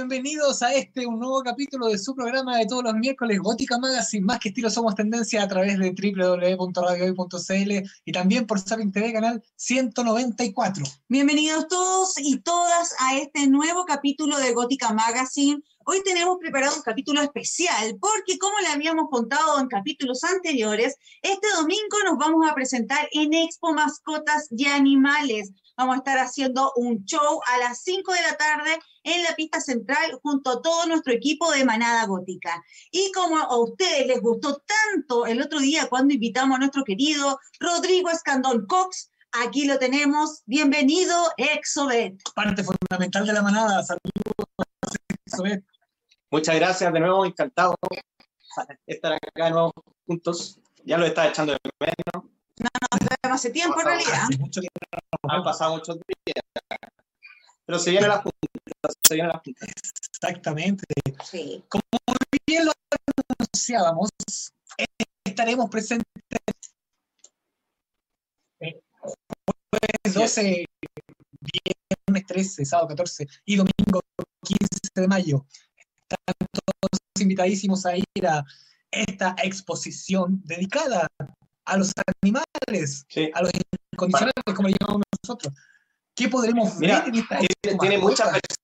bienvenidos a este un nuevo capítulo de su programa de todos los miércoles, Gótica Magazine, más que estilo somos tendencia a través de www.radiohoy.cl y también por Sapin TV, canal 194. Bienvenidos todos y todas a este nuevo capítulo de Gótica Magazine. Hoy tenemos preparado un capítulo especial porque como le habíamos contado en capítulos anteriores, este domingo nos vamos a presentar en Expo Mascotas y Animales. Vamos a estar haciendo un show a las 5 de la tarde en la pista central junto a todo nuestro equipo de Manada Gótica. Y como a ustedes les gustó tanto el otro día cuando invitamos a nuestro querido Rodrigo Escandón Cox, aquí lo tenemos. Bienvenido, Exobet. Parte fundamental de la manada. Saludos, Exobet. Muchas gracias de nuevo, encantado estar acá de nuevo juntos. Ya lo estaba echando de menos. No, no, hace tiempo en realidad. Han pasado muchos días. Pero se viene la junta, se viene la junta. Exactamente. Como bien lo anunciábamos, estaremos presentes jueves 12, viernes 13, sábado 14 y domingo 15 de mayo están todos invitadísimos a ir a esta exposición dedicada a los animales, a los incondicionales, como le llamamos nosotros. ¿Qué podremos ver en esta Tiene, tiene muchas versiones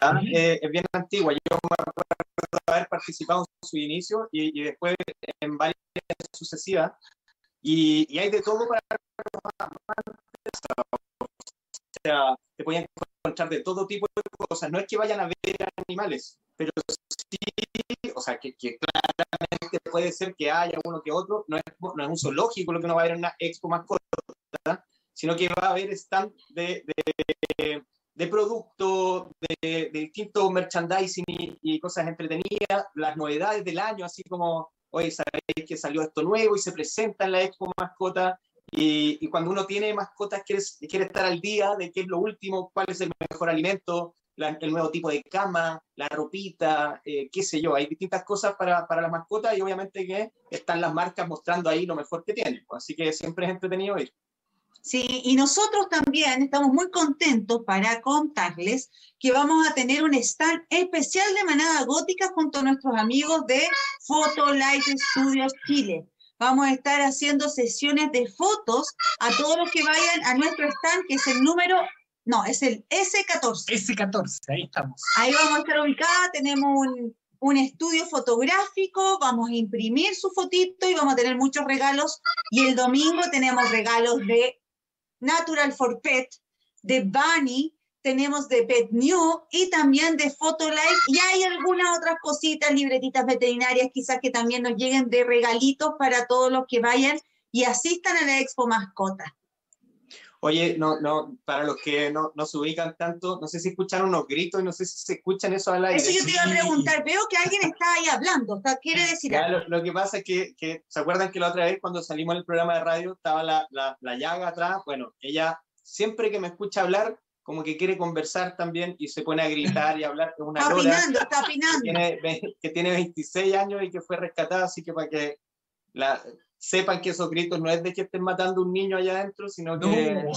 ya, eh, es bien antigua. Yo me acuerdo haber participado en su inicio y, y después en varias sucesivas. Y, y, hay de todo para sea, te pueden encontrar de todo tipo de cosas. No es que vayan a ver animales, pero sí, o sea, que, que claramente puede ser que haya uno que otro. No es, no es un zoológico lo que uno va a ver en una expo mascota, sino que va a haber stand de, de, de de, de, distintos merchandising y, y, cosas entretenidas, las novedades del año, así como, hoy sabéis que salió esto nuevo y se presenta en la expo mascota. Y, cuando uno tiene mascotas, quiere, estar al día de qué es lo último, cuál es el mejor alimento, el nuevo tipo de cama, la ropita, eh, qué sé yo. Hay distintas cosas para, para las mascotas y obviamente que están las marcas mostrando ahí lo mejor que tienen. Así que siempre es entretenido ir. Sí, y nosotros también estamos muy contentos para contarles que vamos a tener un stand especial de Manada Gótica junto a nuestros amigos de Photolight Studios Chile. Vamos a estar haciendo sesiones de fotos a todos los que vayan a nuestro stand, que es el número, no, es el S14. S14, ahí estamos. Ahí vamos a estar ubicadas, tenemos un, un estudio fotográfico, vamos a imprimir su fotito y vamos a tener muchos regalos. Y el domingo tenemos regalos de Natural for Pet, de Bunny, tenemos de Pet New y también de Photolife y hay algunas otras cositas, libretitas veterinarias quizás que también nos lleguen de regalitos para todos los que vayan y asistan a la Expo Mascota. Oye, no, no, para los que no, no se ubican tanto, no sé si escuchan unos gritos y no sé si se escuchan eso al aire. Eso yo te iba a preguntar, veo que alguien está ahí hablando, quiere decir ya, algo. Lo, lo, que pasa es que, que, ¿se acuerdan que la otra vez cuando salimos del programa de radio estaba la, la, la llaga atrás? Bueno, ella siempre que me escucha hablar, como que quiere conversar también y se pone a gritar y a hablar con una está lora opinando, está opinando. Que tiene, que tiene 26 años y que fue rescatada, así que para que la, sepan que esos gritos no es de que estén matando un niño allá adentro, sino que no.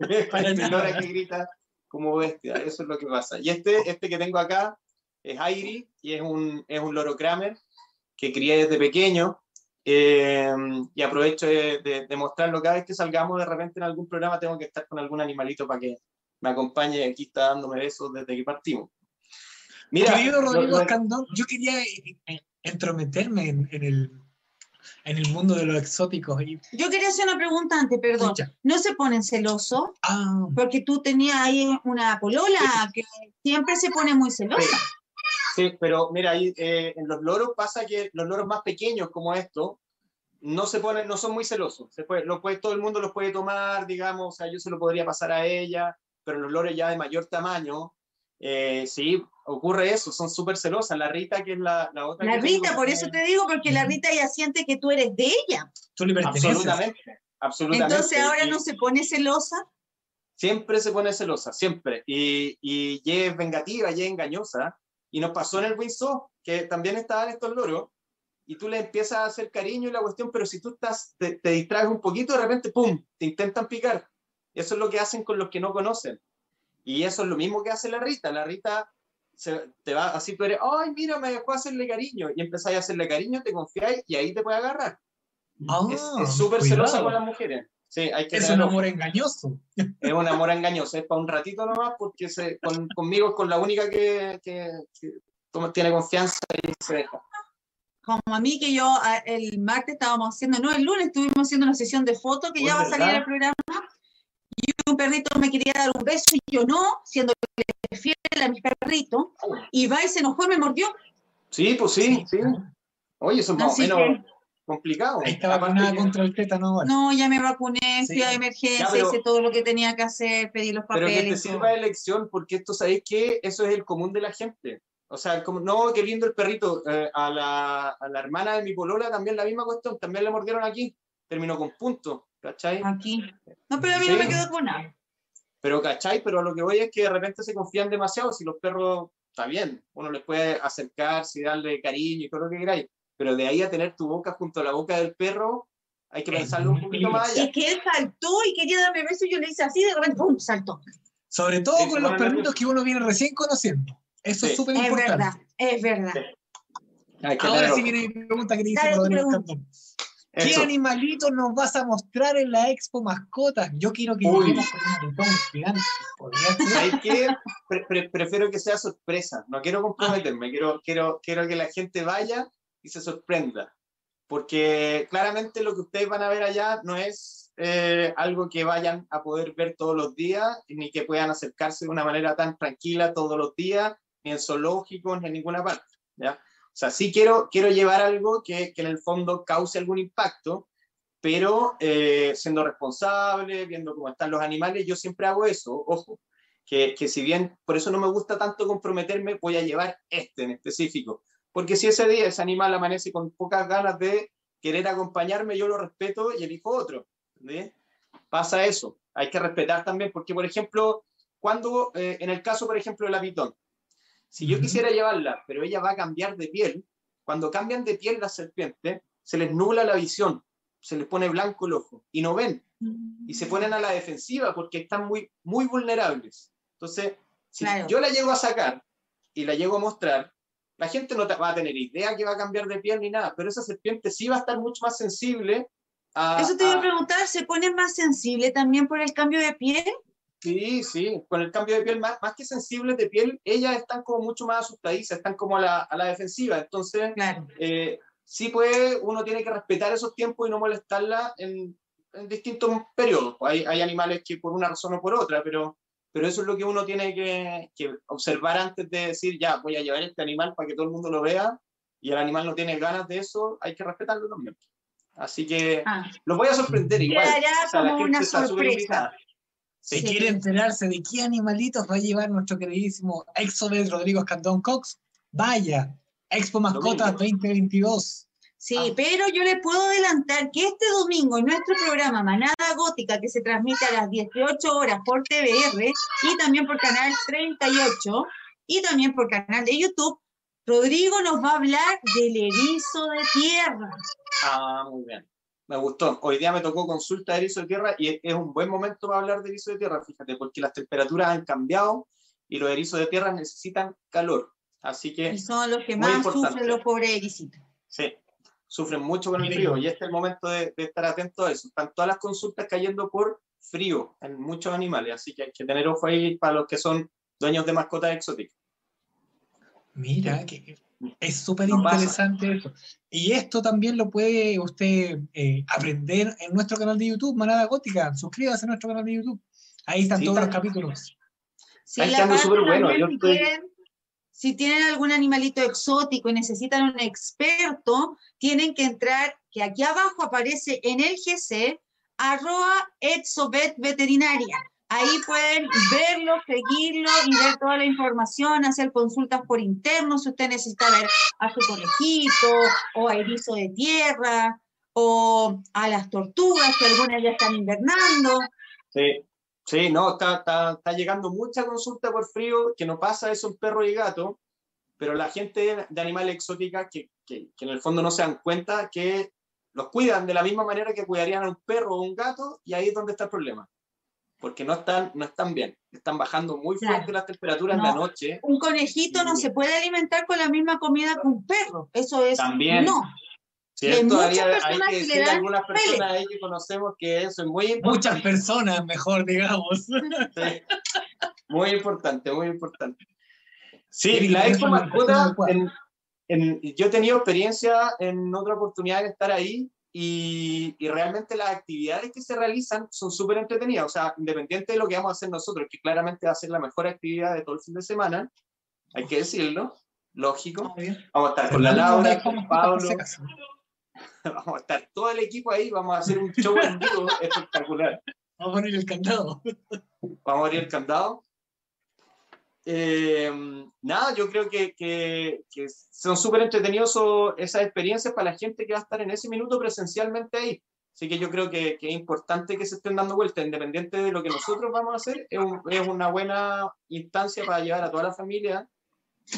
es la lora que grita como bestia, eso es lo que pasa. Y este, este que tengo acá es Airi y es un, es un loro Kramer que crié desde pequeño, eh, y aprovecho de, de, de, mostrarlo cada vez que salgamos de repente en algún programa tengo que estar con algún animalito para que me acompañe aquí está dándome besos desde que partimos Mira, Querido Rodrigo yo quería entrometerme en, en, el, en el mundo de los exóticos. Y... Yo quería hacer una pregunta antes, perdón. Escucha. ¿No se ponen celosos? Ah. Porque tú tenías ahí una polola que siempre se pone muy celosa. Sí, pero mira, ahí, eh, en los loros pasa que los loros más pequeños como estos no se ponen, no son muy celosos. Se puede, lo puede, todo el mundo los puede tomar, digamos, o sea, yo se lo podría pasar a ella, pero los loros ya de mayor tamaño, eh, sí, ocurre eso, son súper celosas. La Rita, que es la, la otra. La Rita, por eso te digo, porque la Rita ya siente que tú eres de ella. Tú le absolutamente, absolutamente. Entonces ahora no se pone celosa. Siempre se pone celosa, siempre. Y, y, y es vengativa, y es engañosa. Y nos pasó en el Windsor, que también estaban estos loros, y tú le empiezas a hacer cariño y la cuestión, pero si tú estás, te, te distraes un poquito, de repente, ¡pum!, te intentan picar. Eso es lo que hacen con los que no conocen. Y eso es lo mismo que hace la Rita. La Rita se- te va así, tú eres, ay, mira, me dejó hacerle cariño, y empezáis a hacerle cariño, te confiáis y ahí te puede agarrar. Ah, es súper celosa con las mujeres. Sí, hay que Es un amor engañoso. es un amor engañoso, es para un ratito nomás, porque se, con- conmigo es con la única que, que- tiene confianza y se deja. Como a mí que yo a- el martes estábamos haciendo, no, el lunes estuvimos haciendo una sesión de fotos que Oh, ya va a salir el programa. Y un perrito me quería dar un beso y yo no, siendo fiel a mi perrito. Y va y se enojó y me mordió. Sí, pues sí, sí. Oye, eso es más o menos que- complicado. Ahí está vacunada contra el tétano ahora. No, ya me vacuné, fui Sí. a emergencia, Ya, pero- hice todo lo que tenía que hacer, pedí los Pero que te papeles. sirva de lección, porque esto, ¿sabéis que Eso es el común de la gente. O sea, como, no, qué lindo el perrito. eh, a, la, a la hermana de mi polola también la misma cuestión, también le mordieron aquí. Terminó con punto, ¿cachai? Aquí. No, pero a mí no me Sí. quedó con nada. Pero, ¿cachai? Pero a lo que voy es que de repente se confían demasiado. Si los perros, está bien, uno les puede acercarse y darle cariño y todo lo que queráis. Pero de ahí a tener tu boca junto a la boca del perro, hay que Es pensarlo un poquito más Y allá. es que él saltó y quería darme beso y yo le hice así, de repente, ¡pum! saltó. Sobre todo Sí, con los perritos que uno viene recién conociendo. Eso Sí. es súper Es importante. verdad, es verdad. Que Ahora sí viene mi pregunta que le hice ¿Qué Eso. animalitos nos vas a mostrar en la expo mascotas? Yo quiero que Uy. lleguemos con un gigante. Pre- pre- prefiero que sea sorpresa. No quiero comprometerme. Quiero, quiero, quiero que la gente vaya y se sorprenda. Porque claramente lo que ustedes van a ver allá no es eh, algo que vayan a poder ver todos los días, ni que puedan acercarse de una manera tan tranquila todos los días, ni en zoológicos, ni en ninguna parte. ¿ya? O sea, sí quiero, quiero llevar algo que, que en el fondo cause algún impacto, pero eh, siendo responsable, viendo cómo están los animales, yo siempre hago eso, ojo, que, que si bien por eso no me gusta tanto comprometerme, voy a llevar este en específico. Porque si ese día ese animal amanece con pocas ganas de querer acompañarme, yo lo respeto y elijo otro. ¿entendés? Pasa eso. Hay que respetar también, porque por ejemplo, cuando, eh, en el caso, por ejemplo, de la si yo quisiera llevarla, pero ella va a cambiar de piel, cuando cambian de piel las serpientes, se les nubla la visión, se les pone blanco el ojo y no ven y se ponen a la defensiva porque están muy, muy vulnerables. Entonces, si Claro. yo la llego a sacar y la llego a mostrar, la gente no te- va a tener idea que va a cambiar de piel ni nada, pero esa serpiente sí va a estar mucho más sensible a... Eso te iba a a- preguntar, ¿se pone más sensible también por el cambio de piel? Sí, sí, con el cambio de piel, más, más que sensibles de piel, ellas están como mucho más asustadizas, están como a la, a la defensiva. Entonces, Claro. eh, sí puede, uno tiene que respetar esos tiempos y no molestarla en, en distintos periodos. Hay, hay animales que por una razón o por otra, pero, pero eso es lo que uno tiene que, que observar antes de decir, ya, voy a llevar este animal para que todo el mundo lo vea, y el animal no tiene ganas de eso, hay que respetarlo también. Así que Ah, los voy a sorprender igual. Quedará O sea, como una sorpresa. Si Sí. quiere enterarse de qué animalitos va a llevar nuestro queridísimo Exovet Rodrigo Escandón Cox, vaya, Expo Mascotas Domingo. 2022. Sí, Ah. pero yo le puedo adelantar que este domingo en nuestro programa Manada Gótica, que se transmite a las 18 horas por TVR y también por Canal 38 y también por canal de YouTube, Rodrigo nos va a hablar del erizo de tierra. Ah, muy bien. Me gustó. Hoy día me tocó consulta de erizo de tierra y es- un buen momento para hablar de erizo de tierra, fíjate, porque las temperaturas han cambiado y los erizos de tierra necesitan calor. Así que Y son los que más importante. sufren los pobres ericitos. sí, sufren mucho con el frío y este es el momento de, de estar atento a eso. Están todas las consultas cayendo por frío en muchos animales, así que hay que tener ojo ahí para los que son dueños de mascotas exóticas. Mira, que es súper No interesante eso. Y esto también lo puede usted eh, aprender en nuestro canal de YouTube, Manada Gótica. Suscríbase a nuestro canal de YouTube. Ahí están Sí, todos los capítulos. Sí, Está súper bueno, yo si, estoy- tienen, si tienen algún animalito exótico y necesitan un experto, tienen que entrar, que aquí abajo aparece en el GC, arroba Exovet Veterinaria. Ahí pueden verlo, seguirlo y ver toda la información, hacer consultas por interno si usted necesita ver a su conejito o a erizo de tierra o a las tortugas, que algunas ya están invernando. Sí, sí, no, está, está, está llegando mucha consulta por frío, que no pasa eso en perro y gato, pero la gente de animales exóticas que, que, que en el fondo no se dan cuenta que los cuidan de la misma manera que cuidarían a un perro o un gato, y ahí es donde está el problema. Porque no están, no están bien. Están bajando muy Claro. fuerte las temperaturas en la No. noche. Un conejito no se puede alimentar con la misma comida que un perro. Eso es. También. No. ¿Cierto? hay personas que dan algunas personas ahí que conocemos que eso es muy importante. Muchas personas, mejor digamos. Sí. Muy importante, muy importante. Sí, Sí, la expo mascota, en- en- yo he tenido experiencia en otra oportunidad de estar ahí y, y realmente las actividades que se realizan son súper entretenidas. O sea, independiente de lo que vamos a hacer nosotros, que claramente va a ser la mejor actividad de todo el fin de semana, hay que decirlo, lógico. Vamos a estar con la Laura, con Pablo, vamos a estar todo el equipo ahí, vamos a hacer un show en vivo espectacular. Vamos a poner el candado. Vamos a abrir el candado. Eh, nada, yo creo que, que- que son súper entretenidos esas experiencias para la gente que va a estar en ese minuto presencialmente ahí. Así que yo creo que, que es importante que se estén dando vueltas, independiente de lo que nosotros vamos a hacer, es, un- es una buena instancia para llevar a toda la familia.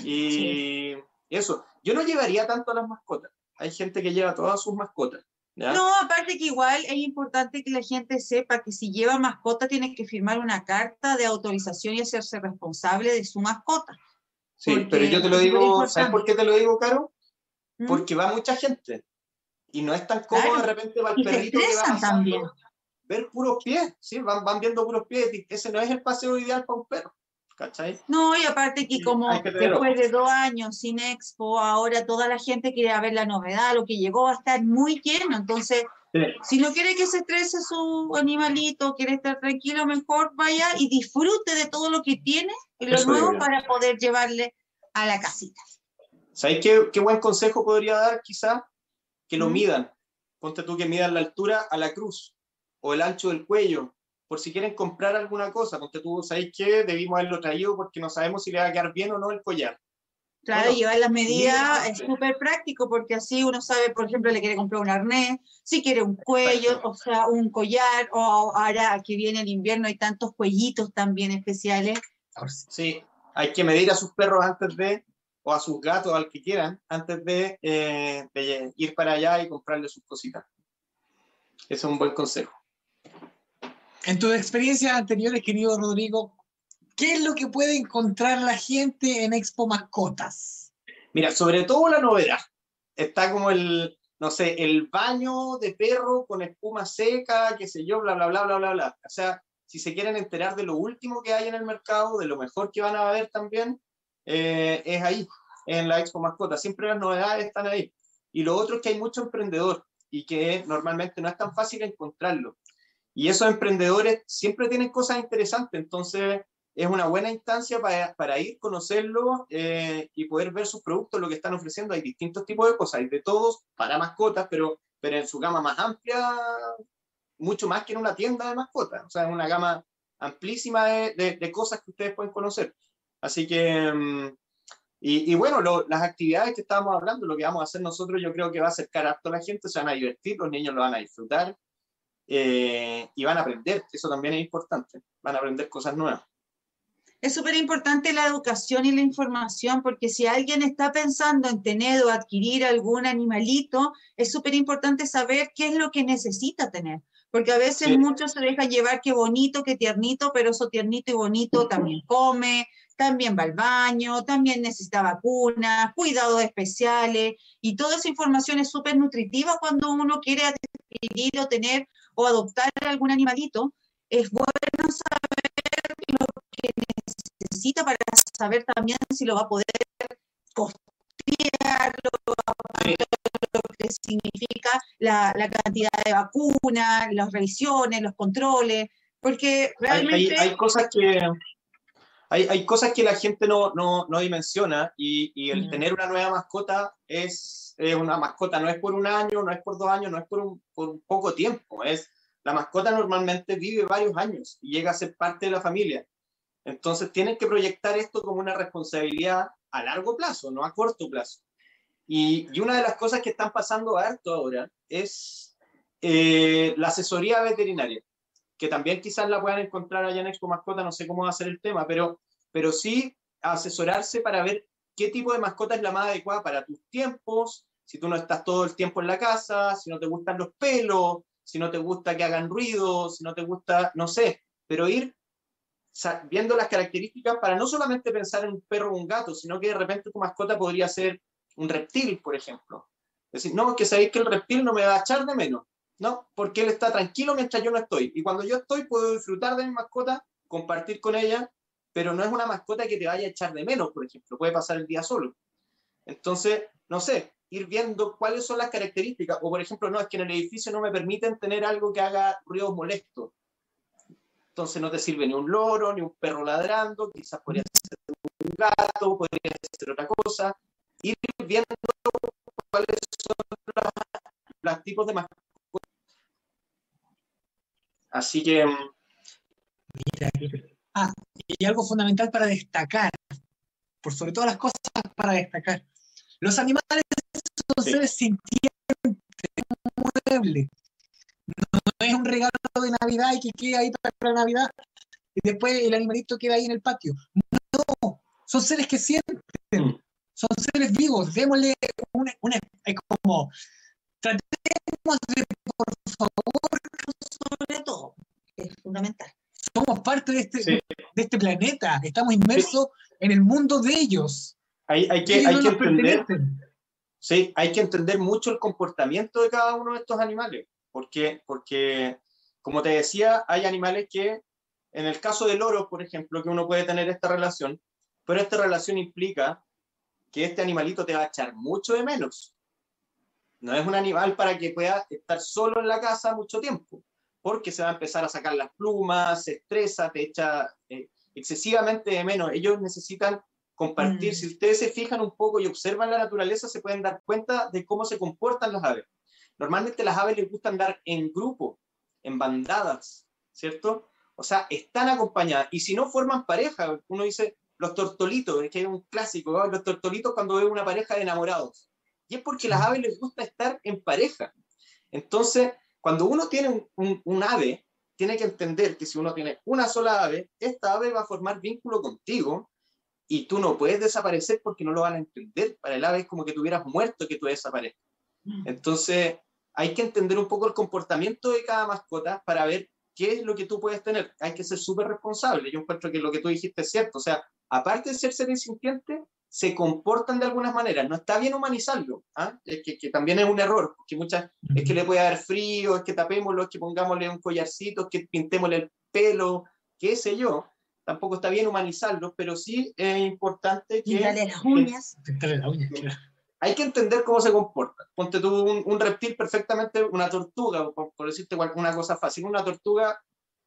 Y eso, yo no llevaría tanto a las mascotas. Hay gente que lleva todas sus mascotas. ¿Ya? No, aparte que igual es importante que la gente sepa que si lleva mascota tiene que firmar una carta de autorización y hacerse responsable de su mascota. sí, pero yo te lo digo, ¿sabes por qué te lo digo, Caro? ¿Mm? porque va mucha gente y no es tan cómodo Claro. de repente para el Y perrito que va pasando, también. ver puros pies, ¿sí? van, van viendo puros pies, ese no es el paseo ideal para un perro, ¿cachai? No, y aparte que como que después de dos años sin expo, ahora toda la gente quiere ver la novedad, lo que llegó va a estar muy lleno. Entonces, Sí. si no quiere que se estrese su animalito, quiere estar tranquilo, mejor vaya y disfrute de todo lo que tiene y lo Eso nuevo para poder llevarle a la casita. ¿Sabes qué, qué buen consejo podría dar quizá? Que lo ¿Mm? midan, ponte tú que midan la altura a la cruz o el ancho del cuello, por si quieren comprar alguna cosa, ponte tú, ¿sabéis qué? Debimos haberlo traído porque no sabemos si le va a quedar bien o no el collar. Claro, Bueno, llevar las medidas es súper práctico porque así uno sabe, por ejemplo, le quiere comprar un arnés, si quiere un cuello, o sea, un collar, o ahora que viene el invierno hay tantos cuellitos también especiales. Sí, hay que medir a sus perros antes de, o a sus gatos, al que quieran, antes de, eh, de ir para allá y comprarle sus cositas. Ese es un buen consejo. En tus experiencias anteriores, querido Rodrigo, ¿qué es lo que puede encontrar la gente en Expo Mascotas? Mira, sobre todo la novedad. Está como el, no sé, el baño de perro con espuma seca, qué sé yo, bla, bla, bla, bla, bla, bla. O sea, si se quieren enterar de lo último que hay en el mercado, de lo mejor que van a ver también, eh, es ahí, en la Expo Mascota. Siempre las novedades están ahí. Y lo otro es que hay mucho emprendedor y que normalmente no es tan fácil encontrarlo. Y esos emprendedores siempre tienen cosas interesantes, entonces es una buena instancia para, para ir, conocerlo eh, y poder ver sus productos, lo que están ofreciendo. Hay distintos tipos de cosas, hay de todos para mascotas, pero, pero en su gama más amplia, mucho más que en una tienda de mascotas. O sea, es una gama amplísima de, de- de cosas que ustedes pueden conocer. Así que, mm, y, y bueno, lo- las actividades que estábamos hablando, lo que vamos a hacer nosotros, yo creo que va a acercar a la gente, se van a divertir, los niños lo van a disfrutar eh, y van a aprender, eso también es importante, van a aprender cosas nuevas. Es súper importante la educación y la información porque si alguien está pensando en tener o adquirir algún animalito, es súper importante saber qué es lo que necesita tener. Porque a veces Sí. muchos se dejan llevar qué bonito, qué tiernito, pero eso tiernito y bonito también come, también va al baño, también necesita vacunas, cuidados especiales y toda esa información es súper nutritiva cuando uno quiere adquirir o tener o adoptar algún animalito. Es bueno saber lo que necesita para saber también si lo va a poder costear, lo, lo que significa la, la cantidad de vacunas, las revisiones, los controles, porque Hay, hay- realmente... hay cosas que... Hay, hay cosas que la gente no, no, no dimensiona y, y el Mm. tener una nueva mascota es, es una mascota, no es por un año, no es por dos años, no es por un, por un poco tiempo, es la mascota normalmente vive varios años y llega a ser parte de la familia. Entonces tienen que proyectar esto como una responsabilidad a largo plazo, no a corto plazo. Y, y una de las cosas que están pasando harto ahora es eh, la asesoría veterinaria, que también quizás la puedan encontrar allá en Expo Mascota, no sé cómo va a ser el tema, pero, pero sí asesorarse para ver qué tipo de mascota es la más adecuada para tus tiempos, si tú no estás todo el tiempo en la casa, si no te gustan los pelos, si no te gusta que hagan ruido, si no te gusta, no sé, pero ir viendo las características para no solamente pensar en un perro o un gato, sino que de repente tu mascota podría ser un reptil, por ejemplo. Es decir, no, que sabéis que el reptil no me va a echar de menos, ¿no? Porque él está tranquilo mientras yo no estoy. Y cuando yo estoy, puedo disfrutar de mi mascota, compartir con ella, pero no es una mascota que te vaya a echar de menos, por ejemplo. Puede pasar el día solo. Entonces, no sé, ir viendo cuáles son las características. O, por ejemplo, no, es que en el edificio no me permiten tener algo que haga ruidos molestos. Entonces no te sirve ni un loro, ni un perro ladrando, quizás podría ser un gato, podría ser otra cosa. Ir viendo cuáles son los, tipos de mascotas. Así que... Mm, ah, y algo fundamental para destacar, por sobre todas las cosas para destacar. Los animales son seres sintientes, muebles no es un regalo de Navidad y que quede ahí para la Navidad y después el animalito queda ahí en el patio. No, son seres que sienten, mm. son seres vivos. Démosle una, una como, tratemos de, por favor, es fundamental. Somos parte de este, de este planeta, estamos inmersos en el mundo de ellos. Hay, hay que, hay que entender, sí, hay que entender mucho el comportamiento de cada uno de estos animales. Porque, porque, como te decía, hay animales que, en el caso del oro, por ejemplo, que uno puede tener esta relación, pero esta relación implica que este animalito te va a echar mucho de menos. No es un animal para que pueda estar solo en la casa mucho tiempo, porque se va a empezar a sacar las plumas, se estresa, te echa eh, excesivamente de menos. Ellos necesitan compartir. Mm. Si ustedes se fijan un poco y observan la naturaleza, se pueden dar cuenta de cómo se comportan las aves. Normalmente las aves les gusta andar en grupo, en bandadas, ¿cierto? O sea, están acompañadas. Y si no forman pareja, uno dice, los tortolitos, es que es un clásico, los tortolitos cuando ven una pareja de enamorados. Y es porque las aves les gusta estar en pareja. Entonces, cuando uno tiene un, un, ave, tiene que entender que si uno tiene una sola ave, esta ave va a formar vínculo contigo y tú no puedes desaparecer porque no lo van a entender. Para el ave es como que tuvieras muerto que tú desaparezcas. Mm. Entonces, hay que entender un poco el comportamiento de cada mascota para ver qué es lo que tú puedes tener. Hay que ser súper responsable. Yo encuentro que lo que tú dijiste es cierto. O sea, aparte de ser seres sintientes, se comportan de algunas maneras. No está bien humanizarlo. ¿ah? Es que, también es un error, porque muchas, es que le puede dar frío, es que tapémoslo, es que pongámosle un collarcito, es que pintémosle el pelo, qué sé yo. Tampoco está bien humanizarlo, pero sí es importante que... Pintarle las uñas. Pintarle las uñas, hay que entender cómo se comporta. Ponte tú un, reptil perfectamente, una tortuga, por, decirte una cosa fácil, una tortuga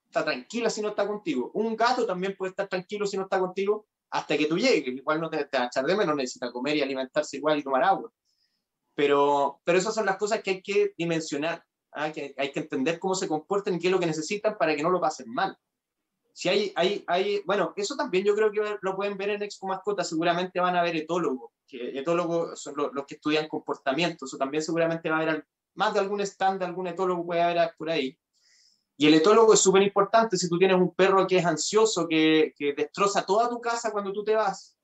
está tranquila si no está contigo. Un gato también puede estar tranquilo si no está contigo hasta que tú llegues, igual no te, te echar de menos, necesita comer y alimentarse igual y tomar agua. Pero, pero esas son las cosas que hay que dimensionar, ¿ah? que hay que entender cómo se comportan y qué es lo que necesitan para que no lo pasen mal. Si hay, hay, hay, bueno, eso también yo creo que lo pueden ver en Expo Mascota, seguramente van a ver etólogos que etólogos son los, que estudian comportamiento, eso también seguramente va a haber más de algún stand de algún etólogo puede haber por ahí. Y el etólogo es súper importante si tú tienes un perro que es ansioso, que, que, destroza toda tu casa cuando tú te vas.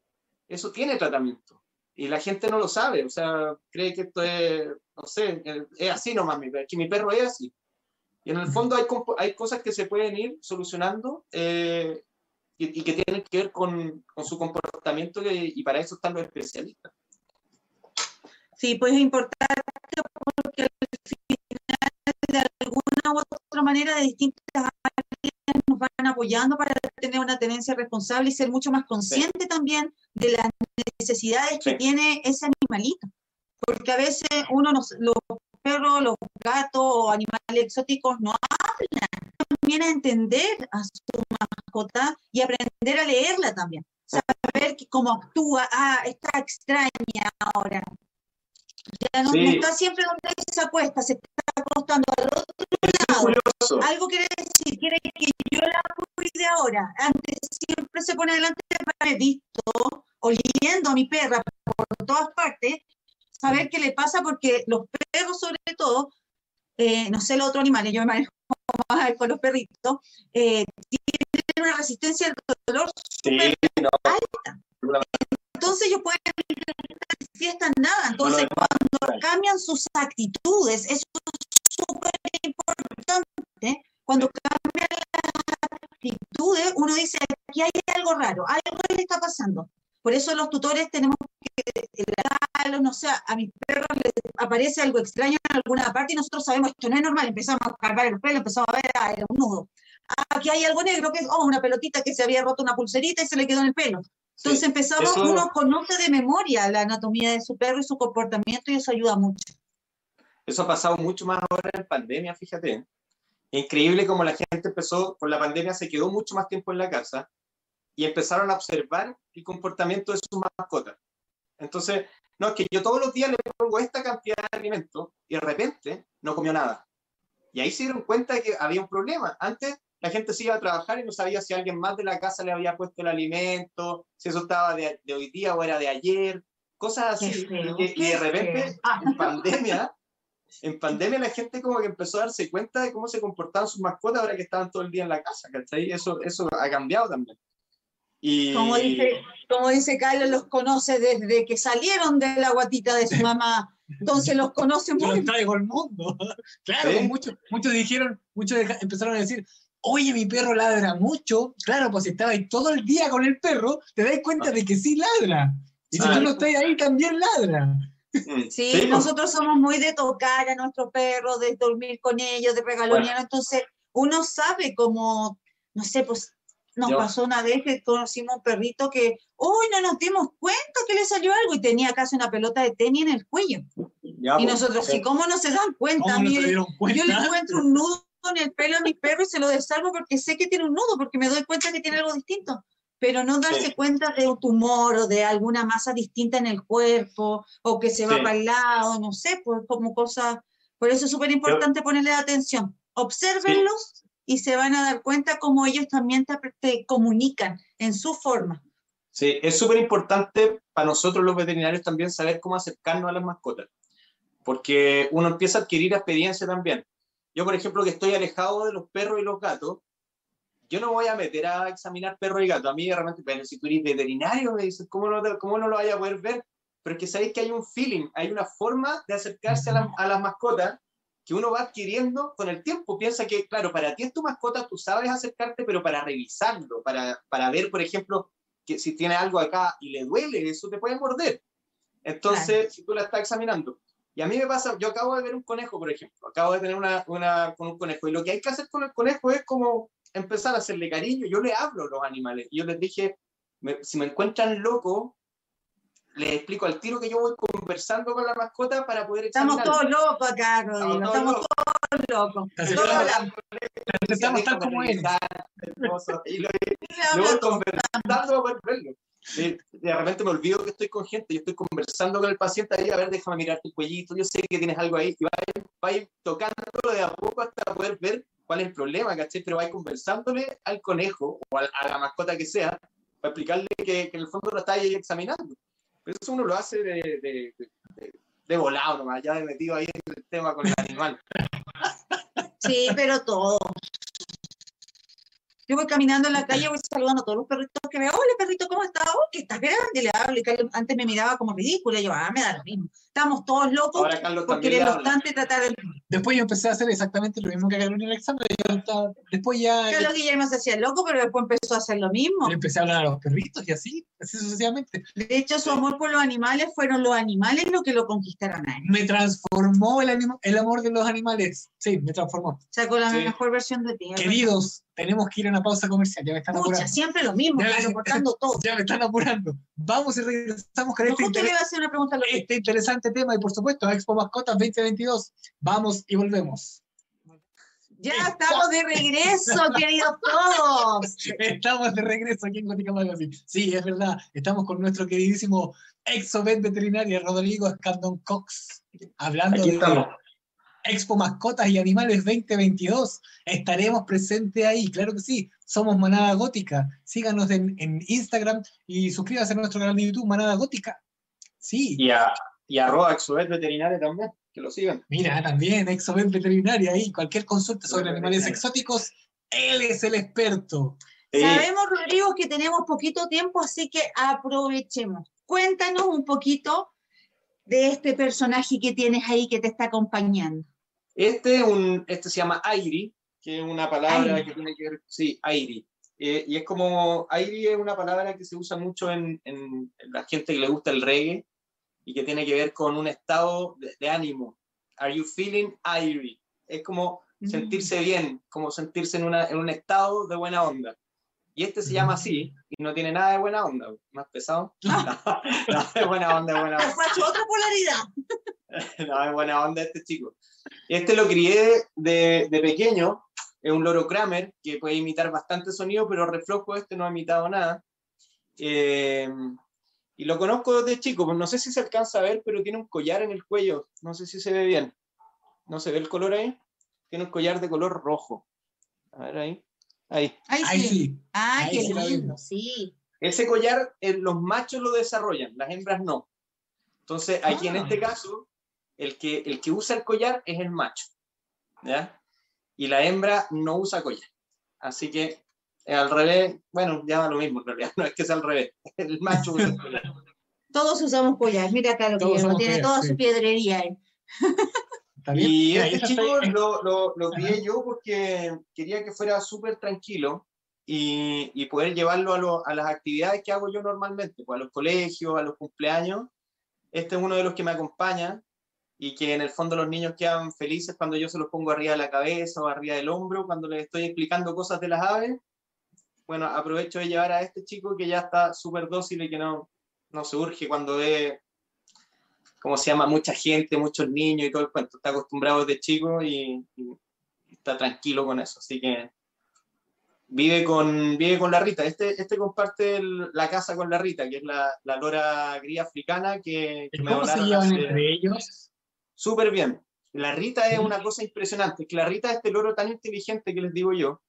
Eso tiene tratamiento. Y la gente no lo sabe, o sea, cree que esto es, no sé, es así nomás, que mi perro es así. Y en el fondo hay, hay cosas que se pueden ir solucionando eh, y, que tienen que ver con, con su comportamiento y para eso están los especialistas. Sí, pues es importante otra manera de distintas áreas nos van apoyando para tener una tenencia responsable y ser mucho más consciente también de las necesidades que tiene ese animalito. Porque a veces uno, los perros, los gatos o animales exóticos no hablan. También a entender a su mascota y aprender a leerla también. Saber cómo actúa, ah, está extraña ahora. Ya no, está siempre donde se acuesta, se está acostando al otro lado. Algo quiere decir, quiere que yo la cuide ahora. Antes siempre se pone delante para visto, oliendo a mi perra por todas partes, saber qué le pasa, porque los perros, sobre todo, eh, no sé los otros animales, yo me manejo más con los perritos, eh, tienen una resistencia al dolor súper alta. Entonces ellos pueden manifiestan nada. Entonces, cuando cambian sus actitudes, eso es súper importante. Cuando cambian las actitudes, ¿eh? uno dice, aquí hay algo raro, algo le está pasando. Por eso los tutores tenemos que lavarlos, no sé, a mis perros les aparece algo extraño en alguna parte y nosotros sabemos, esto no es normal, empezamos a cargar el pelo, empezamos a ver, ah, era un nudo. Aquí hay algo negro, que es, oh, una pelotita que se había roto una pulserita y se le quedó en el pelo. Entonces sí, empezamos, eso... uno conoce de memoria la anatomía de su perro y su comportamiento y eso ayuda mucho. Eso ha pasado mucho más ahora en pandemia, fíjate. Increíble como la gente empezó, con la pandemia se quedó mucho más tiempo en la casa y empezaron a observar el comportamiento de sus mascotas. Entonces, no, es que yo todos los días le pongo esta cantidad de alimento y de repente no comió nada. Y ahí se dieron cuenta de que había un problema. Antes la gente se iba a trabajar y no sabía si alguien más de la casa le había puesto el alimento, si eso estaba de, hoy día o era de ayer, cosas así. y, de repente, en pandemia, en pandemia la gente como que empezó a darse cuenta de cómo se comportaban sus mascotas ahora que estaban todo el día en la casa, ¿cachai? Eso, eso ha cambiado también. Y... Como, dice, como dice Carlos, los conoce desde que salieron de la guatita de su mamá. Entonces los conoce muy Los traigo al mundo. Claro, muchos, muchos dijeron, muchos empezaron a decir, oye, mi perro ladra mucho. Claro, pues si estaba ahí todo el día con el perro, te das cuenta de que sí ladra. Y si tú no estás ahí, también ladra. Mm. Sí, pues. nosotros somos muy de tocar a nuestro perro, de dormir con ellos, de regalonear. Entonces, uno sabe cómo, no sé, pues nos pasó una vez que conocimos un perrito que, uy, no nos dimos cuenta que le salió algo y tenía casi una pelota de tenis en el cuello. y pues, nosotros, ¿y cómo no se dan cuenta? Mire, yo le encuentro un nudo en el pelo a mi perro y se lo desarmo porque sé que tiene un nudo, porque me doy cuenta que tiene algo distinto. Pero no darse cuenta de un tumor o de alguna masa distinta en el cuerpo o que se va para el lado, no sé, pues como cosas. Por eso es súper importante ponerle atención. Obsérvenlos y se van a dar cuenta cómo ellos también te, comunican en su forma. Sí, es súper importante para nosotros los veterinarios también saber cómo acercarnos a las mascotas, porque uno empieza a adquirir experiencia también. Yo, por ejemplo, que estoy alejado de los perros y los gatos, yo no voy a meter a examinar perros y gatos. A mí realmente, pero si tú eres veterinario, me dices, ¿cómo no, cómo no lo vaya a poder ver? Pero es que sabéis que hay un feeling, hay una forma de acercarse a, a las mascotas que uno va adquiriendo con el tiempo. Piensa que, claro, para ti es tu mascota, tú sabes acercarte, pero para revisarlo, para, para ver, por ejemplo, que si tiene algo acá y le duele, eso te puede morder. Entonces, si tú la estás examinando. Y a mí me pasa, yo acabo de ver un conejo, por ejemplo, acabo de tener una, una, con un conejo, y lo que hay que hacer con el conejo es como empezar a hacerle cariño. Yo le hablo a los animales, y yo les dije, si me encuentran loco, les explico al tiro que yo voy conversando con la mascota para poder Estamos todos locos acá, Rodrigo. Estamos, todos locos. Estamos tan como él. Y lo, voy conversando para verlo. De, de, repente me olvido que estoy con gente, yo estoy conversando con el paciente ahí, a ver, déjame mirar tu cuellito, yo sé que tienes algo ahí, y va a ir, tocándolo de a poco hasta poder ver cuál es el problema, ¿cachai? Pero va conversándole al conejo o a, la mascota que sea, para explicarle que, que en el fondo lo está ahí examinando. Pero eso uno lo hace de, volado nomás, ya metido ahí en el tema con el animal. Sí, pero todo. Yo voy caminando en la calle, voy saludando a todos los perritos que veo. Hola, perrito, ¿cómo estás? Oh, que estás grande, le hablo. Y antes me miraba como ridícula. Y yo, ah, me da lo mismo. Estamos todos locos porque le bastante tratar de... Después yo empecé a hacer exactamente lo mismo que Carlos en el examen. Después ya... Carlos Guillermo se hacía loco, pero después empezó a hacer lo mismo. Le empecé a hablar a los perritos y así, así sucesivamente. De hecho, su amor por los animales fueron los animales lo que lo conquistaron a él. Me transformó el, el amor de los animales. Sí, me transformó. Sacó la mejor versión de ti. Queridos, tenemos que ir a una pausa comercial. Ya me están apurando. siempre lo mismo, ya reportando todo. Ya me están apurando. Vamos y regresamos con este, le a hacer una pregunta este interesante tema y por supuesto Expo Mascotas 2022. Vamos y volvemos. Ya estamos de regreso, queridos todos. Estamos de regreso aquí en Gótica Magazine. Sí, es verdad. Estamos con nuestro queridísimo exovet veterinario Rodrigo Scandon Cox. Hablando de Expo Mascotas y Animales 2022. Estaremos presentes ahí, claro que sí. Somos Manada Gótica. Síganos en, Instagram y suscríbase a nuestro canal de YouTube, Manada Gótica. Sí. Y, a, y arroba Exovet Veterinaria también, que lo sigan. Mira, también Exovet Veterinaria ahí. Cualquier consulta sobre animales exóticos, él es el experto. Sabemos, Rodrigo, que tenemos poquito tiempo, así que aprovechemos. Cuéntanos un poquito de este personaje que tienes ahí que te está acompañando. Este, un, este se llama Airi, que es una palabra que tiene que ver, sí, Airi. eh, y es como, airy es una palabra que se usa mucho en, en, la gente que le gusta el reggae y que tiene que ver con un estado de, de ánimo. Are you feeling airy? Es como Mm. sentirse bien, como sentirse en, una, en un estado de buena onda. Y este se llama así y no tiene nada de buena onda, más pesado. No, no, de buena onda, de buena onda. Macho, otra polaridad. No, es buena onda este chico. Este lo crié de, de pequeño, es un loro Kramer que puede imitar bastante sonido, pero reflojo este no ha imitado nada. Eh, y lo conozco desde chico, pues no sé si se alcanza a ver, pero tiene un collar en el cuello, no sé si se ve bien. ¿No se ve el color ahí? Tiene un collar de color rojo. A ver ahí. Ahí. Ahí Ahí sí. sí. Ay, Ahí qué sí lindo, sí. Ese collar eh, los machos lo desarrollan, las hembras no. Entonces, aquí en Ah. este caso, el que, el que usa el collar es el macho. ¿ya? Y la hembra no usa collar. Así que eh, al revés, bueno, ya lo mismo en realidad, no es que sea al revés. El macho usa el collar. Todos usamos collar. Mira acá lo que llevo. Tiene collar, toda sí. su piedrería ahí. Y este chico lo, lo, lo crié yo porque quería que fuera súper tranquilo y, y poder llevarlo a, lo- a las actividades que hago yo normalmente, pues a los colegios, a los cumpleaños. Este es uno de los que me acompaña y que en el fondo los niños quedan felices cuando yo se los pongo arriba de la cabeza o arriba del hombro, cuando les estoy explicando cosas de las aves. Bueno, aprovecho de llevar a este chico que ya está súper dócil y que no, no se urge cuando ve ¿cómo se llama? Mucha gente, muchos niños y todo el cuento. Está acostumbrado desde chico y, y está tranquilo con eso. Así que vive con, vive con la Rita. Este, este comparte el- la casa con la Rita, que es la, la lora gris africana que, que me ¿Cómo se donaron llevan hace- entre ellos? Súper bien. La Rita es una cosa impresionante. Que la Rita es este loro tan inteligente que les digo yo,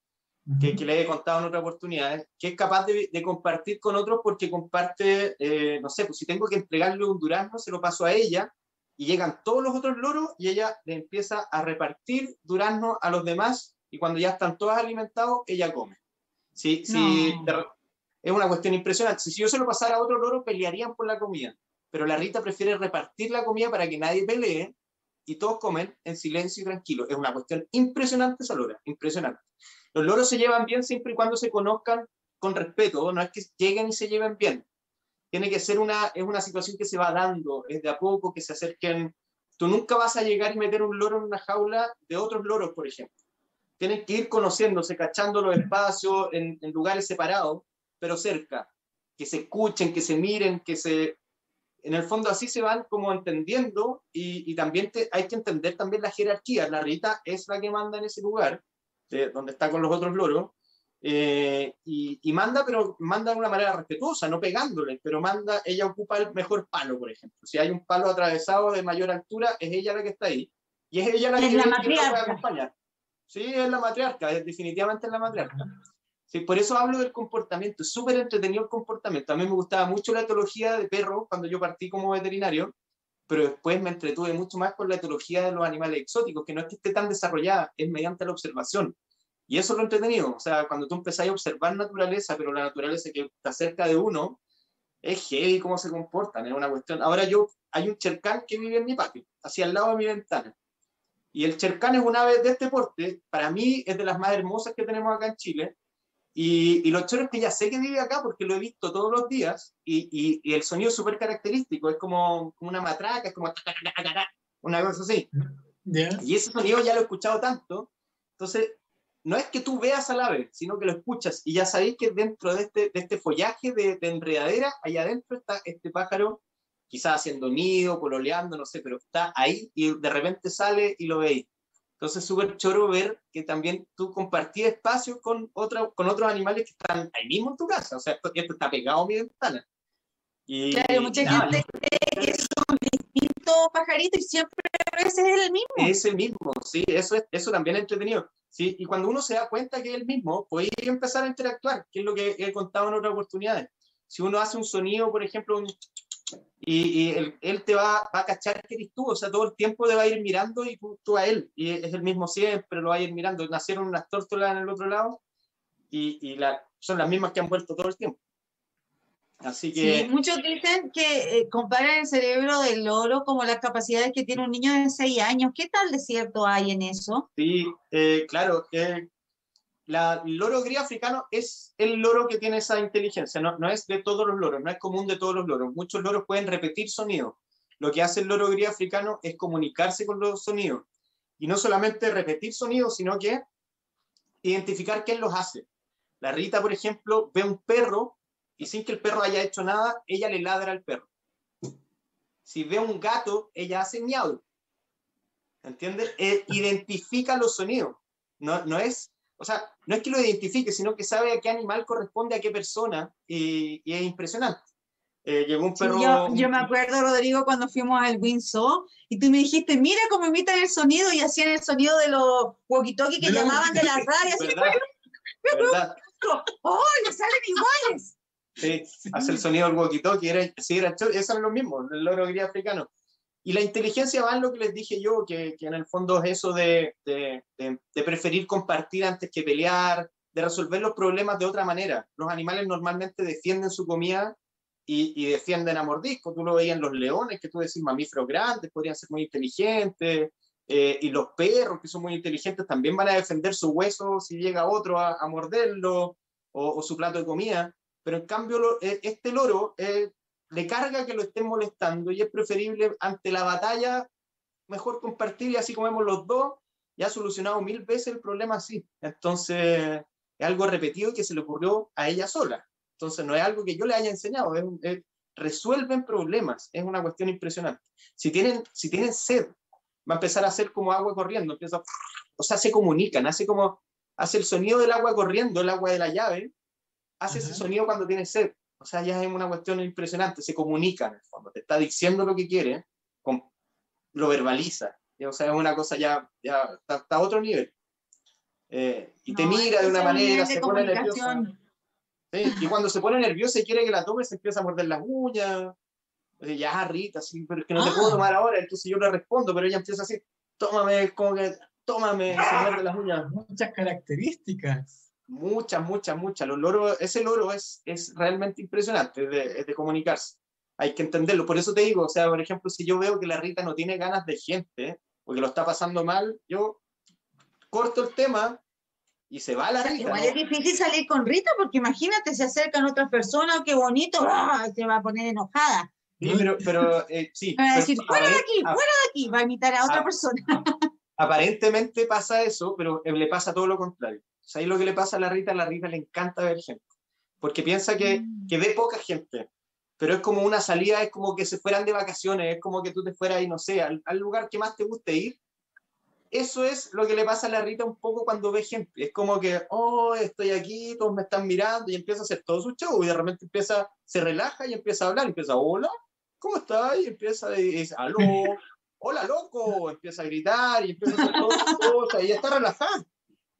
que, que le he contado en otra oportunidad, que es capaz de, de compartir con otros porque comparte, eh, no sé, pues si tengo que entregarle un durazno, se lo paso a ella y llegan todos los otros loros y ella le empieza a repartir durazno a los demás y cuando ya están todos alimentados, ella come. Sí, sí, No. es una cuestión impresionante. Si yo se lo pasara a otro loro, pelearían por la comida, pero la Rita prefiere repartir la comida para que nadie pelee y todos comen en silencio y tranquilo. Es una cuestión impresionante esa lora, impresionante. Los loros se llevan bien siempre y cuando se conozcan con respeto, no es que lleguen y se lleven bien. Tiene que ser una, es una situación que se va dando, es de a poco que se acerquen. Tú nunca vas a llegar y meter un loro en una jaula de otros loros, por ejemplo. Tienen que ir conociéndose, cachando los espacios en, en lugares separados, pero cerca. Que se escuchen, que se miren, que se... En el fondo así se van como entendiendo y, y también te- hay que entender también la jerarquía. La Rita es la que manda en ese lugar de- donde está con los otros loros, eh, y, y manda, pero manda de una manera respetuosa, no pegándole, pero manda, ella ocupa el mejor palo, por ejemplo. Si hay un palo atravesado de mayor altura, es ella la que está ahí, y es ella la Es que, la que lo puede matriarca. acompañar. Sí, es la matriarca, es definitivamente la matriarca. Sí, por eso hablo del comportamiento, es súper entretenido el comportamiento. A mí me gustaba mucho la etología de perros cuando yo partí como veterinario, pero después me entretuve mucho más con la etología de los animales exóticos, que no es que esté tan desarrollada, es mediante la observación. Y eso es lo entretenido, o sea, cuando tú empezás a observar naturaleza, pero la naturaleza que está cerca de uno, es heavy cómo se comportan, es una cuestión. Ahora yo, hay un chercán que vive en mi patio, hacia el lado de mi ventana. Y el chercán es un ave de este porte, para mí es de las más hermosas que tenemos acá en Chile. Y, y lo choro es que ya sé que vive acá porque lo he visto todos los días y, y- y el sonido es súper característico, es como una matraca, es como una cosa así. ¿Ya? Y ese sonido ya lo he escuchado tanto, entonces no es que tú veas al ave, sino que lo escuchas y ya sabéis que dentro de este, de este follaje de, de enredadera, allá adentro está este pájaro, quizás haciendo nido, pololeando, no sé, pero está ahí y de repente sale y lo veis. Entonces, súper choro ver que también tú compartías espacio con, otra, con otros animales que están ahí mismo en tu casa. O sea, esto, esto está pegado a mi ventana. Y, Claro, mucha nada, gente cree que son distintos pajaritos y siempre a veces es el mismo. Es el mismo, sí, eso, es, eso también es entretenido. Sí, y cuando uno se da cuenta que es el mismo, puede empezar a interactuar, que es lo que he contado en otras oportunidades. Si uno hace un sonido, por ejemplo, un- y, y él, él te va, va a cachar que eres tú, o sea, todo el tiempo te va a ir mirando y tú, tú a él, y es el mismo siempre, lo va a ir mirando. Nacieron unas tórtolas en el otro lado y, y la, son las mismas que han vuelto todo el tiempo. Así que... Sí, muchos dicen que eh, comparan el cerebro del loro como las capacidades que tiene un niño de 6 años. ¿Qué tal de cierto hay en eso? Sí, eh, claro, eh, la, el loro gris africano es el loro que tiene esa inteligencia, no, es de todos los loros, no es común de todos los loros. Muchos loros pueden repetir sonidos. Lo que hace el loro gris africano es comunicarse con los sonidos. Y no solamente repetir sonidos, sino que identificar quién los hace. La Rita, por ejemplo, ve un perro y sin que el perro haya hecho nada, ella le ladra al perro. Si ve un gato, ella hace miau. ¿Entiendes? Eh, identifica los sonidos. No es, o sea, no es que lo identifique, sino que sabe a qué animal corresponde a qué persona y, y es impresionante. Eh, llegó un perro. Sí, yo, yo, me acuerdo, Rodrigo, cuando fuimos al Windsor y tú me dijiste, mira cómo imitan el sonido y hacían el sonido de los walkie-talkie que llamaban de la radio. ¿Verdad? ¿Verdad? ¡Oh, le salen iguales! Sí, hace el sonido del walkie-talkie. Era, sí, era, eso es lo mismo, el loro gris africano. Y la inteligencia va en lo que les dije yo, que, que en el fondo es eso de, de, de, de, preferir compartir antes que pelear, de resolver los problemas de otra manera. Los animales normalmente defienden su comida y, y, defienden a mordisco. Tú lo veías en los leones, que tú decís mamíferos grandes, podrían ser muy inteligentes, eh, y los perros, que son muy inteligentes, también van a defender su hueso si llega otro a, a morderlo, o, o, su plato de comida. Pero en cambio, lo, eh, este loro eh, le carga que lo estén molestando y es preferible ante la batalla, mejor compartir y así comemos los dos, ya ha solucionado mil veces el problema así. Entonces, es algo repetido que se le ocurrió a ella sola. Entonces, no es algo que yo le haya enseñado, es, es, resuelven problemas, es una cuestión impresionante. Si tienen, si tienen sed, va a empezar a hacer como agua corriendo, empieza, o sea, se comunican, hace como, hace el sonido del agua corriendo, el agua de la llave, hace Ajá. ese sonido cuando tiene sed. O sea, ya es una cuestión impresionante, se comunica en el fondo, te está diciendo lo que quiere, con, lo verbaliza. O sea, es una cosa ya, ya está, está a otro nivel. Eh, y no, te mira de una manera, se pone nerviosa. ¿sí? Y cuando se pone nerviosa y quiere que la tome, se empieza a morder las uñas. Ya, Rita, sí, pero es que no te puedo tomar ahora. Entonces yo le respondo, pero ella empieza así, tómame, como que, tómame, se muerde las uñas. Muchas características. Muchas, muchas, muchas. Los loros, ese loro es, es realmente impresionante es de, es de comunicarse. Hay que entenderlo. Por eso te digo, o sea, por ejemplo, si yo veo que la Rita no tiene ganas de gente, porque lo está pasando mal, yo corto el tema y se va la Rita. Igual ¿no? es difícil salir con Rita porque imagínate, se acercan otras personas, qué bonito, ¡ah! se va a poner enojada. Sí, pero, pero eh, sí. Va a pero, decir, fuera de aquí, fuera de aquí, va a imitar a otra a, persona. Aparentemente pasa eso, pero eh, le pasa todo lo contrario. ¿Sabes lo que le pasa a la Rita? A la Rita le encanta ver gente, porque piensa que, Mm. que ve poca gente, pero es como una salida, es como que se fueran de vacaciones, es como que tú te fueras y no sé, al, al lugar que más te guste ir. Eso es lo que le pasa a la Rita un poco cuando ve gente. Es como que, oh, estoy aquí, todos me están mirando y empieza a hacer todo su show y de repente empieza, se relaja y empieza a hablar, empieza, hola, ¿cómo estás? Y empieza y dice, aló, hola, loco, empieza a gritar y empieza a hacer todas sus cosas y está relajada.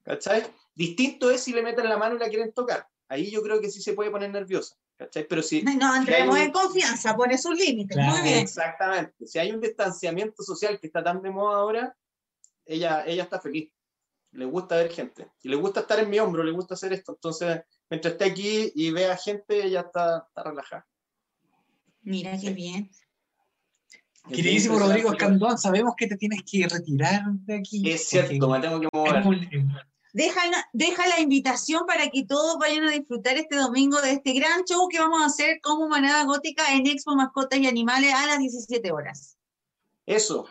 ¿Cachai? Distinto es si le meten la mano y la quieren tocar. Ahí yo creo que sí se puede poner nerviosa. ¿Cachai? Pero si, No, si entremos un- en confianza, pone sus límites. Claro. Muy bien. Exactamente. Si hay un distanciamiento social que está tan de moda ahora, ella, ella está feliz. Le gusta ver gente. Y le gusta estar en mi hombro, le gusta hacer esto. Entonces, mientras esté aquí y vea gente, ella está, está relajada. Mira qué bien. Queridísimo Rodrigo Escandón, sabemos que te tienes que retirar de aquí. Es cierto, me tengo que mover. Deja, deja la invitación para que todos vayan a disfrutar este domingo de este gran show que vamos a hacer como Manada Gótica en Expo Mascotas y Animales a las 17 horas. Eso.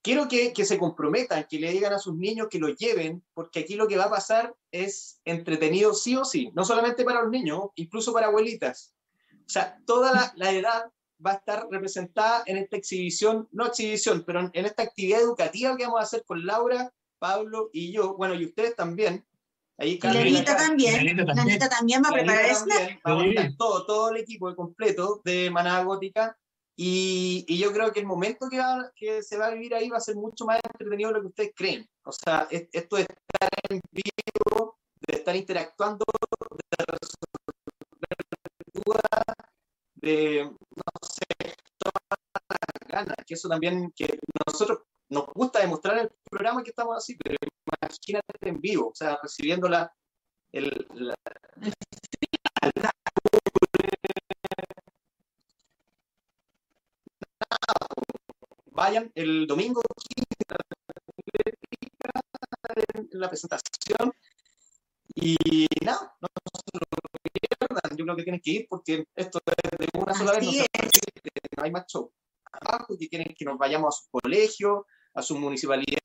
Quiero que, que se comprometan, que le digan a sus niños que lo lleven, porque aquí lo que va a pasar es entretenido sí o sí, no solamente para los niños, incluso para abuelitas. O sea, toda la, la edad va a estar representada en esta exhibición, no exhibición, pero en, en esta actividad educativa que vamos a hacer con Laura, Pablo y yo, bueno, y ustedes también. Ahí Y Carmen la Anita acá. también. La Anita La también. También va a preparar snack. también, vamos a estar Sí. todo, todo el equipo completo de Manada Gótica. Y, y yo creo que el momento que, va- que se va a vivir ahí va a ser mucho más entretenido de lo que ustedes creen. O sea, es- esto de estar en vivo, de estar interactuando, de resolver dudas, de, no sé, todas las ganas, que eso también, que nosotros nos gusta demostrar el programa que estamos así, pero imagínate en vivo, o sea, recibiendo la, el, la, vayan el domingo 15 en la presentación y nada, no, se lo pierdan. Yo creo que tienen que ir porque esto es de una sola vez, no, se hay más show. Abajo, que quieren que nos vayamos a su colegio, a su municipalidad.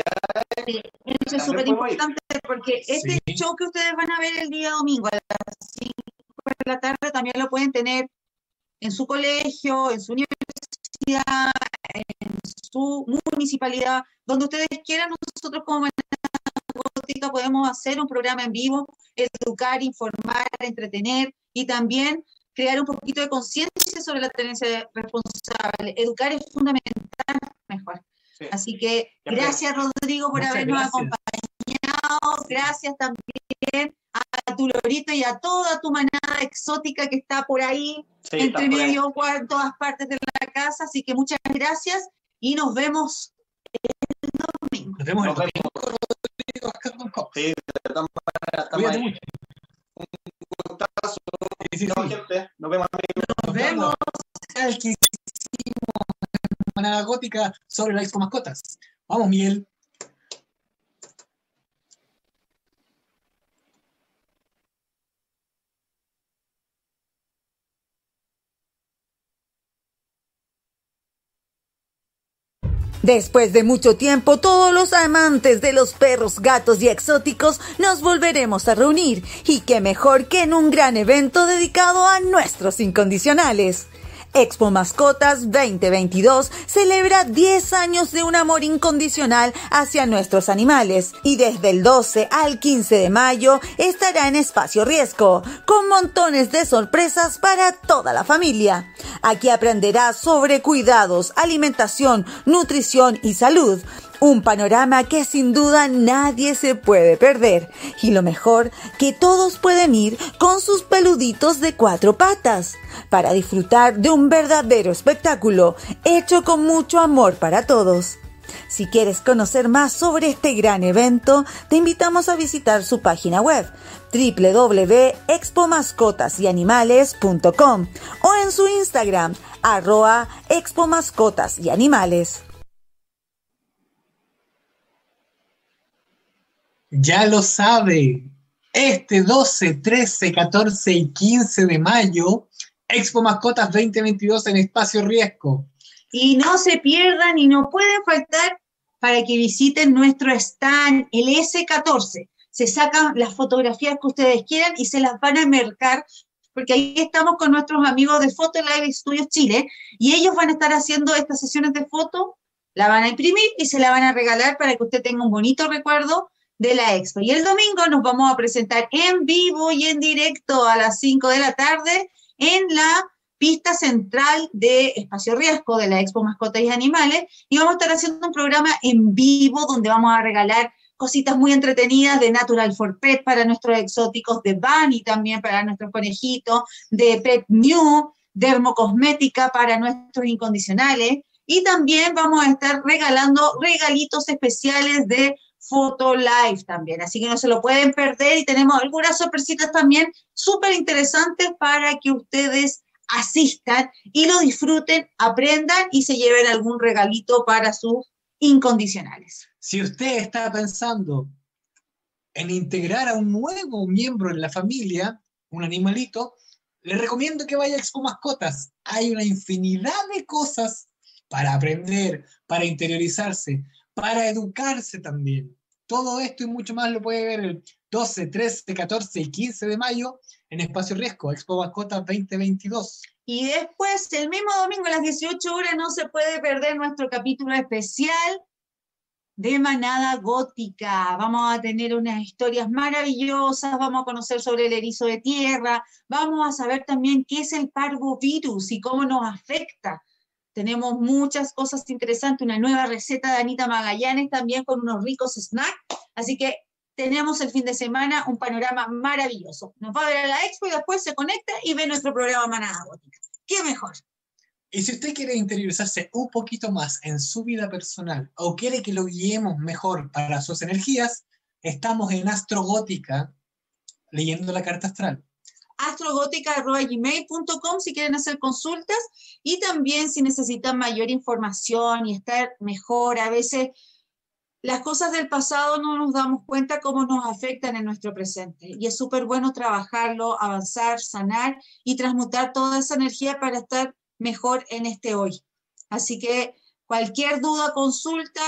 Eso es súper importante porque este Sí. show que ustedes van a ver el día domingo a las 5 de la tarde también lo pueden tener en su colegio, en su universidad, en su municipalidad, donde ustedes quieran. Nosotros como Podemos hacer un programa en vivo, educar, informar, entretener y también crear un poquito de conciencia sobre la tenencia responsable. Educar es fundamental, mejor. Sí. Así que gracias Rodrigo por Muchas habernos gracias. acompañado. Gracias también a tu Lorito y a toda tu manada exótica que está por ahí, Sí, entre medio, en todas partes de la casa. Así que muchas gracias y nos vemos el domingo. Nos vemos el domingo, Rodrigo Oscar Donco. Sí, de todas maneras, estamos Cuídate ahí. mucho. gustazo. Sí, sí, Chao, sí. gente. Nos vemos. Nos vemos. El que hicimos en Manada Gótica sobre la Expo Mascotas. Vamos, Miguel. Después de mucho tiempo, todos los amantes de los perros, gatos y exóticos nos volveremos a reunir. Y qué mejor que en un gran evento dedicado a nuestros incondicionales. Expo Mascotas 2022 celebra 10 años de un amor incondicional hacia nuestros animales y desde el 12 al 15 de mayo estará en Espacio Riesgo con montones de sorpresas para toda la familia. Aquí aprenderás sobre cuidados, alimentación, nutrición y salud. Un panorama que sin duda nadie se puede perder. Y lo mejor, que todos pueden ir con sus peluditos de cuatro patas para disfrutar de un verdadero espectáculo hecho con mucho amor para todos. Si quieres conocer más sobre este gran evento, te invitamos a visitar su página web www.expomascotasyanimales.com o en su Instagram arroba expomascotas y animales. Ya lo sabe. Este 12, 13, 14 y 15 de mayo, Expo Mascotas 2022 en Espacio Riesgo. Y no se pierdan y no pueden faltar para que visiten nuestro stand, el S14. Se sacan las fotografías que ustedes quieran y se las van a mercar, porque ahí estamos con nuestros amigos de Photo Live Studios Chile y ellos van a estar haciendo estas sesiones de foto, la van a imprimir y se la van a regalar para que usted tenga un bonito recuerdo de la expo. Y el domingo nos vamos a presentar en vivo y en directo a las 5 de la tarde en la pista central de Espacio Riesgo de la Expo Mascotas y Animales y vamos a estar haciendo un programa en vivo donde vamos a regalar cositas muy entretenidas de Natural for Pet para nuestros exóticos, de Bunny también para nuestros conejitos, de Pet New, dermocosmética para nuestros incondicionales y también vamos a estar regalando regalitos especiales de Photo Live también, así que no se lo pueden perder y tenemos algunas sorpresitas también súper interesantes para que ustedes asistan y lo disfruten, aprendan y se lleven algún regalito para sus incondicionales. Si usted está pensando en integrar a un nuevo miembro en la familia, un animalito, le recomiendo que vaya a Expo Mascotas. Hay una infinidad de cosas para aprender, para interiorizarse, para educarse también. Todo esto y mucho más lo puede ver el 12, 13, 14 y 15 de mayo en Espacio Riesgo, Expo Mascotas 2022. Y después, el mismo domingo a las 18 horas, no se puede perder nuestro capítulo especial de Manada Gótica. Vamos a tener unas historias maravillosas, vamos a conocer sobre el erizo de tierra, vamos a saber también qué es el parvovirus y cómo nos afecta. Tenemos muchas cosas interesantes, una nueva receta de Anita Magallanes también con unos ricos snacks. Así que tenemos el fin de semana un panorama maravilloso. Nos va a ver a la expo y después se conecta y ve nuestro programa Manada Gótica. ¿Qué mejor? Y si usted quiere interiorizarse un poquito más en su vida personal o quiere que lo guiemos mejor para sus energías, estamos en Astrogótica leyendo la carta astral. astrogótica.gmail.com si quieren hacer consultas y también si necesitan mayor información y estar mejor, a veces las cosas del pasado no nos damos cuenta cómo nos afectan en nuestro presente. Y es súper bueno trabajarlo, avanzar, sanar y transmutar toda esa energía para estar mejor en este hoy. Así que cualquier duda, consulta,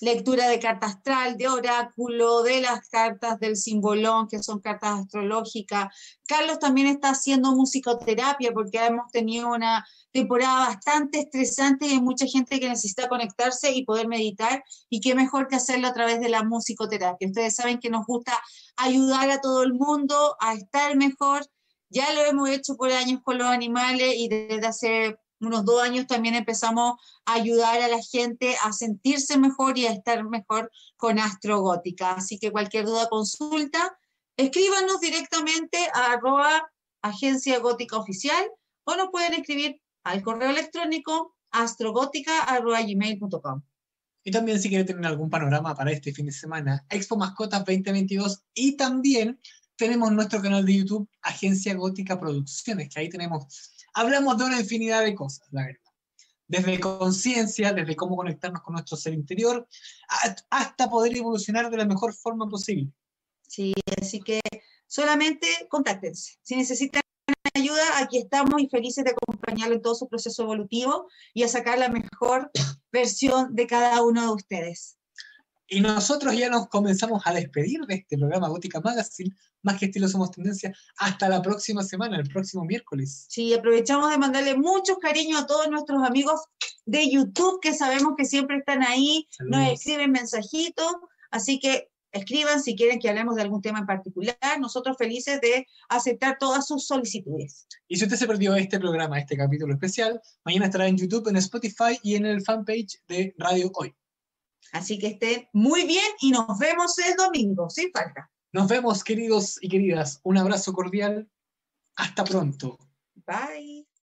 lectura de carta astral, de oráculo, de las cartas del simbolón, que son cartas astrológicas. Carlos también está haciendo musicoterapia porque hemos tenido una temporada bastante estresante y hay mucha gente que necesita conectarse y poder meditar y qué mejor que hacerlo a través de la musicoterapia. Ustedes saben que nos gusta ayudar a todo el mundo a estar mejor. Ya lo hemos hecho por años con los animales y desde hace unos dos años también empezamos a ayudar a la gente a sentirse mejor y a estar mejor con Astrogótica. Así que cualquier duda, consulta, escríbanos directamente a arroba agencia gótica oficial o nos pueden escribir al correo electrónico astrogótica.gmail.com. Y también si quieren tener algún panorama para este fin de semana, Expo Mascotas 2022 y también tenemos nuestro canal de YouTube, Agencia Gótica Producciones, que ahí tenemos hablamos de una infinidad de cosas, la verdad. Desde conciencia, desde cómo conectarnos con nuestro ser interior, hasta poder evolucionar de la mejor forma posible. Sí, así que solamente contáctense. Si necesitan ayuda, aquí estamos y felices de acompañarlo en todo su proceso evolutivo y a sacar la mejor versión de cada uno de ustedes. Y nosotros ya nos comenzamos a despedir de este programa Gótica Magazine, más que estilo somos tendencia, hasta la próxima semana, el próximo miércoles. Sí, aprovechamos de mandarle muchos cariños a todos nuestros amigos de YouTube que sabemos que siempre están ahí, nos escriben mensajitos, así que escriban si quieren que hablemos de algún tema en particular. Nosotros felices de aceptar todas sus solicitudes. Y si usted se perdió este programa, este capítulo especial, mañana estará en YouTube, en Spotify y en el fanpage de Radio Hoy. Así que estén muy bien y nos vemos el domingo, sin falta. Nos vemos, queridos y queridas. Un abrazo cordial. Hasta pronto. Bye.